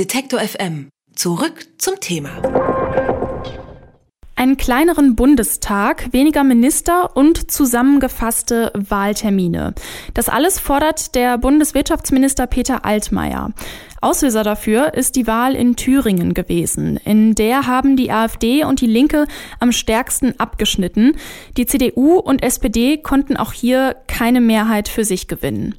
Detektor FM. Zurück zum Thema. Einen kleineren Bundestag, weniger Minister und zusammengefasste Wahltermine. Das alles fordert der Bundeswirtschaftsminister Peter Altmaier. Auslöser dafür ist die Wahl in Thüringen gewesen. In der haben die AfD und die Linke am stärksten abgeschnitten. Die CDU und SPD konnten auch hier keine Mehrheit für sich gewinnen.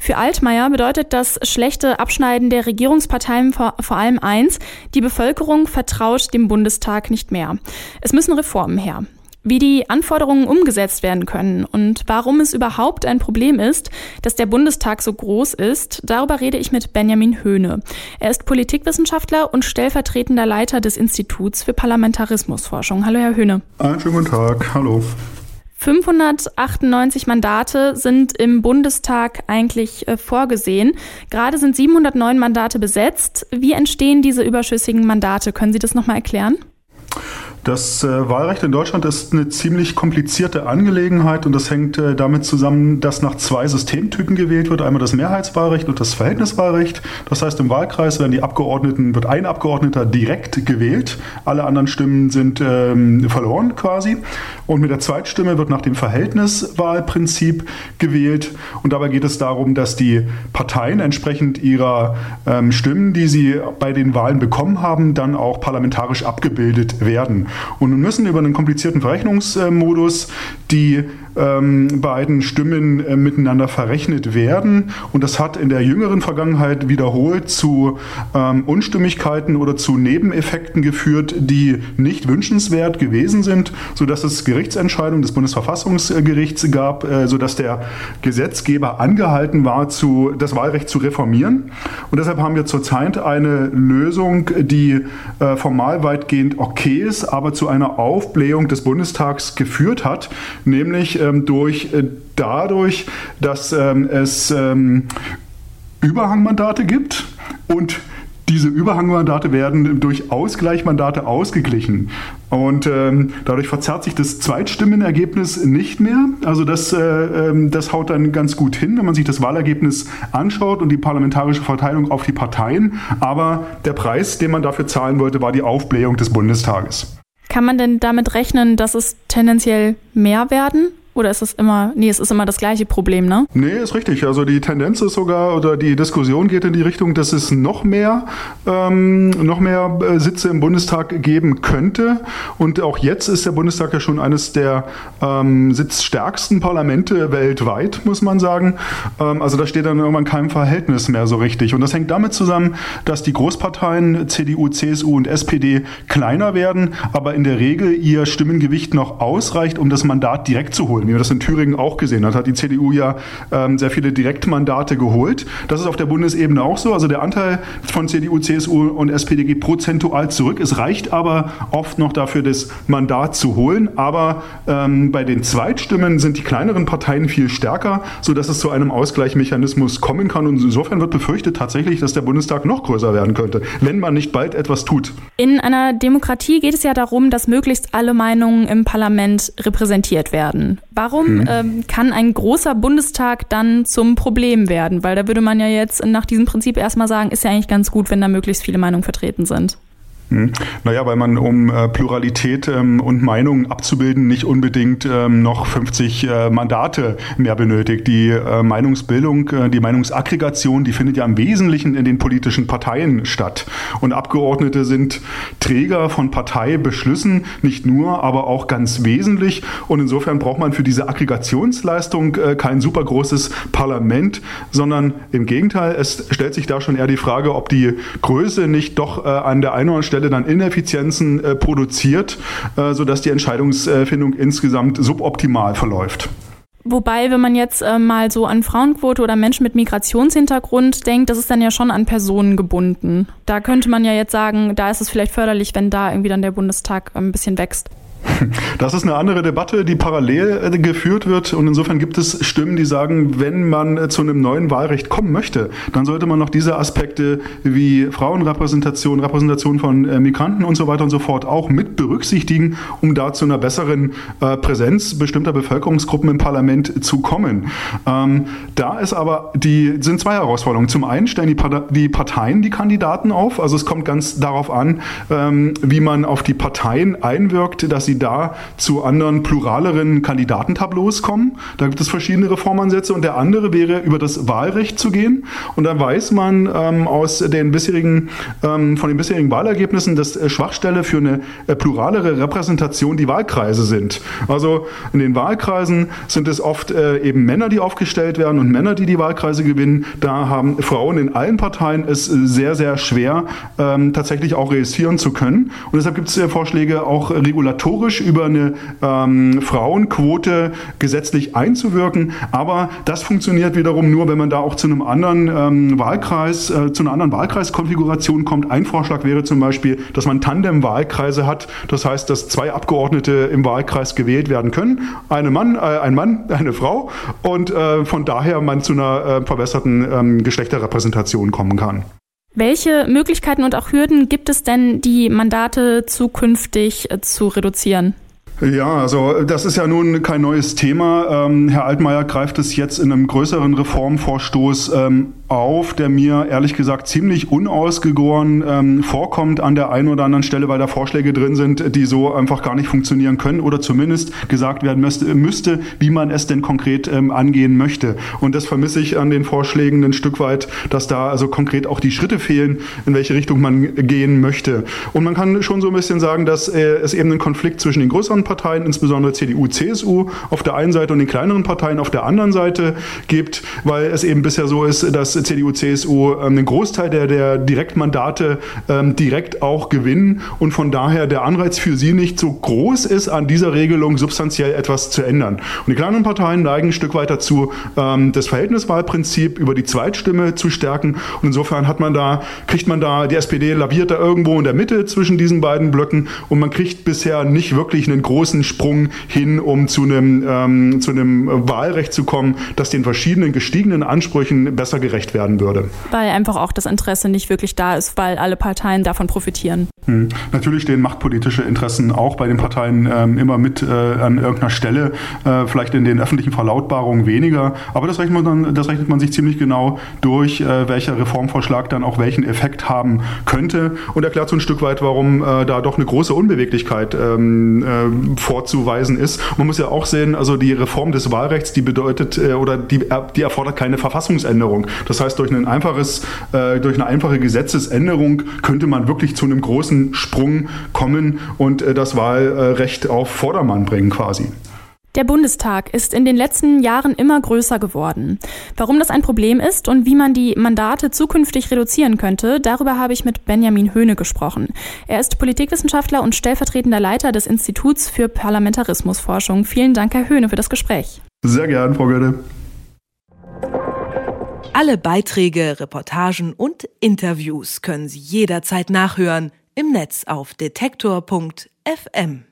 Für Altmaier bedeutet das schlechte Abschneiden der Regierungsparteien vor, vor allem eins, die Bevölkerung vertraut dem Bundestag nicht mehr. Es müssen Reformen her. Wie die Anforderungen umgesetzt werden können und warum es überhaupt ein Problem ist, dass der Bundestag so groß ist, darüber rede ich mit Benjamin Höhne. Er ist Politikwissenschaftler und stellvertretender Leiter des Instituts für Parlamentarismusforschung. Hallo, Herr Höhne. Einen schönen guten Tag. Hallo. 598 Mandate sind im Bundestag eigentlich äh, vorgesehen. Gerade sind 709 Mandate besetzt. Wie entstehen diese überschüssigen Mandate? Können Sie das nochmal erklären? Das äh, Wahlrecht in Deutschland ist eine ziemlich komplizierte Angelegenheit und das hängt äh, damit zusammen, dass nach zwei Systemtypen gewählt wird. Einmal das Mehrheitswahlrecht und das Verhältniswahlrecht. Das heißt, im Wahlkreis werden die Abgeordneten, wird ein Abgeordneter direkt gewählt. Alle anderen Stimmen sind ähm, verloren quasi. Und mit der Zweitstimme wird nach dem Verhältniswahlprinzip gewählt. Und dabei geht es darum, dass die Parteien entsprechend ihrer ähm, Stimmen, die sie bei den Wahlen bekommen haben, dann auch parlamentarisch abgebildet werden. Und nun müssen über einen komplizierten Verrechnungsmodus die ähm, beiden Stimmen äh, miteinander verrechnet werden. Und das hat in der jüngeren Vergangenheit wiederholt zu ähm, Unstimmigkeiten oder zu Nebeneffekten geführt, die nicht wünschenswert gewesen sind, sodass es Gerichtsentscheidungen des Bundesverfassungsgerichts gab, äh, sodass der Gesetzgeber angehalten war, zu, das Wahlrecht zu reformieren. Und deshalb haben wir zurzeit eine Lösung, die äh, formal weitgehend okay ist, aber zu einer Aufblähung des Bundestags geführt hat, nämlich ähm, durch äh, dadurch, dass ähm, es ähm, Überhangmandate gibt und diese Überhangmandate werden durch Ausgleichmandate ausgeglichen. Und ähm, dadurch verzerrt sich das Zweitstimmenergebnis nicht mehr. Also das, äh, ähm, das haut dann ganz gut hin, wenn man sich das Wahlergebnis anschaut und die parlamentarische Verteilung auf die Parteien. Aber der Preis, den man dafür zahlen wollte, war die Aufblähung des Bundestages. Kann man denn damit rechnen, dass es tendenziell mehr werden? Oder ist es immer, nee, es ist immer das gleiche Problem, ne? Nee, ist richtig. Also die Tendenz ist sogar, oder die Diskussion geht in die Richtung, dass es noch mehr, ähm, noch mehr äh, Sitze im Bundestag geben könnte. Und auch jetzt ist der Bundestag ja schon eines der ähm, sitzstärksten Parlamente weltweit, muss man sagen. Ähm, also da steht dann irgendwann kein Verhältnis mehr so richtig. Und das hängt damit zusammen, dass die Großparteien CDU, CSU und SPD kleiner werden, aber in der Regel ihr Stimmengewicht noch ausreicht, um das Mandat direkt zu holen holen, wie man das in Thüringen auch gesehen hat, hat die CDU ja ähm, sehr viele Direktmandate geholt. Das ist auf der Bundesebene auch so. Also der Anteil von CDU, CSU und SPD geht prozentual zurück. Es reicht aber oft noch dafür, das Mandat zu holen. Aber ähm, bei den Zweitstimmen sind die kleineren Parteien viel stärker, sodass es zu einem Ausgleichsmechanismus kommen kann. Und insofern wird befürchtet tatsächlich, dass der Bundestag noch größer werden könnte, wenn man nicht bald etwas tut. In einer Demokratie geht es ja darum, dass möglichst alle Meinungen im Parlament repräsentiert werden. Warum hm. ähm, kann ein großer Bundestag dann zum Problem werden? Weil da würde man ja jetzt nach diesem Prinzip erstmal sagen, ist ja eigentlich ganz gut, wenn da möglichst viele Meinungen vertreten sind. Hm. Naja, weil man, um äh, Pluralität ähm, und Meinungen abzubilden, nicht unbedingt ähm, noch 50 äh, Mandate mehr benötigt. Die äh, Meinungsbildung, äh, die Meinungsaggregation, die findet ja im Wesentlichen in den politischen Parteien statt. Und Abgeordnete sind Träger von Parteibeschlüssen, nicht nur, aber auch ganz wesentlich. Und insofern braucht man für diese Aggregationsleistung äh, kein super großes Parlament, sondern im Gegenteil, es stellt sich da schon eher die Frage, ob die Größe nicht doch äh, an der einen oder anderen Stelle Stelle dann Ineffizienzen äh, produziert, äh, sodass die Entscheidungsfindung insgesamt suboptimal verläuft. Wobei, wenn man jetzt äh, mal so an Frauenquote oder Menschen mit Migrationshintergrund denkt, das ist dann ja schon an Personen gebunden. Da könnte man ja jetzt sagen, da ist es vielleicht förderlich, wenn da irgendwie dann der Bundestag ein bisschen wächst. Das ist eine andere Debatte, die parallel äh, geführt wird. Und insofern gibt es Stimmen, die sagen, wenn man äh, zu einem neuen Wahlrecht kommen möchte, dann sollte man noch diese Aspekte wie Frauenrepräsentation, Repräsentation von äh, Migranten und so weiter und so fort auch mit berücksichtigen, um da zu einer besseren Präsenz bestimmter Bevölkerungsgruppen im Parlament zu kommen. Ähm, da ist aber die, sind zwei Herausforderungen. Zum einen stellen die, Parteien die Kandidaten auf. Also es kommt ganz darauf an, ähm, wie man auf die Parteien einwirkt, dass sie da da zu anderen pluraleren Kandidatentableaus kommen. Da gibt es verschiedene Reformansätze und der andere wäre, über das Wahlrecht zu gehen. Und da weiß man ähm, aus den bisherigen, ähm, von den bisherigen Wahlergebnissen, dass äh, Schwachstelle für eine äh, pluralere Repräsentation die Wahlkreise sind. Also in den Wahlkreisen sind es oft äh, eben Männer, die aufgestellt werden und Männer, die die Wahlkreise gewinnen. Da haben Frauen in allen Parteien es sehr, sehr schwer, ähm, tatsächlich auch registrieren zu können. Und deshalb gibt es äh, Vorschläge, auch regulatorisch über eine ähm, Frauenquote gesetzlich einzuwirken. Aber das funktioniert wiederum nur, wenn man da auch zu einem anderen ähm, Wahlkreis, äh, zu einer anderen Wahlkreiskonfiguration kommt. Ein Vorschlag wäre zum Beispiel, dass man Tandem-Wahlkreise hat. Das heißt, dass zwei Abgeordnete im Wahlkreis gewählt werden können. Eine Mann, äh, ein Mann, eine Frau. Und äh, von daher man zu einer äh, verbesserten ähm, Geschlechterrepräsentation kommen kann. Welche Möglichkeiten und auch Hürden gibt es denn, die Mandate zukünftig äh, zu reduzieren? Ja, also das ist ja nun kein neues Thema. Ähm, Herr Altmaier greift es jetzt in einem größeren Reformvorstoß ähm, auf, der mir ehrlich gesagt ziemlich unausgegoren ähm, vorkommt an der einen oder anderen Stelle, weil da Vorschläge drin sind, die so einfach gar nicht funktionieren können oder zumindest gesagt werden müsste, müsste wie man es denn konkret ähm, angehen möchte. Und das vermisse ich an den Vorschlägen ein Stück weit, dass da also konkret auch die Schritte fehlen, in welche Richtung man gehen möchte. Und man kann schon so ein bisschen sagen, dass äh, es eben einen Konflikt zwischen den größeren Parteien, insbesondere CDU, CSU auf der einen Seite und den kleineren Parteien auf der anderen Seite gibt, weil es eben bisher so ist, dass CDU, CSU ähm, einen Großteil der, der Direktmandate ähm, direkt auch gewinnen und von daher der Anreiz für sie nicht so groß ist, an dieser Regelung substanziell etwas zu ändern. Und die kleineren Parteien neigen ein Stück weit dazu, ähm, das Verhältniswahlprinzip über die Zweitstimme zu stärken und insofern hat man da, kriegt man da, die SPD laviert da irgendwo in der Mitte zwischen diesen beiden Blöcken und man kriegt bisher nicht wirklich einen großen großen Sprung hin, um zu einem, ähm, zu einem Wahlrecht zu kommen, das den verschiedenen gestiegenen Ansprüchen besser gerecht werden würde. Weil einfach auch das Interesse nicht wirklich da ist, weil alle Parteien davon profitieren. Hm. Natürlich stehen machtpolitische Interessen auch bei den Parteien ähm, immer mit äh, an irgendeiner Stelle, äh, vielleicht in den öffentlichen Verlautbarungen weniger, aber das rechnet man, dann, das rechnet man sich ziemlich genau durch, äh, welcher Reformvorschlag dann auch welchen Effekt haben könnte und erklärt so ein Stück weit, warum äh, da doch eine große Unbeweglichkeit ähm, äh, vorzuweisen ist. Man muss ja auch sehen, also die Reform des Wahlrechts, die bedeutet äh, oder die, die erfordert keine Verfassungsänderung. Das heißt, durch ein einfaches, äh, durch eine einfache Gesetzesänderung könnte man wirklich zu einem großen Sprung kommen und äh, das Wahlrecht auf Vordermann bringen quasi. Der Bundestag ist in den letzten Jahren immer größer geworden. Warum das ein Problem ist und wie man die Mandate zukünftig reduzieren könnte, darüber habe ich mit Benjamin Höhne gesprochen. Er ist Politikwissenschaftler und stellvertretender Leiter des Instituts für Parlamentarismusforschung. Vielen Dank, Herr Höhne, für das Gespräch. Sehr gern, Frau Götte. Alle Beiträge, Reportagen und Interviews können Sie jederzeit nachhören im Netz auf detektor.fm.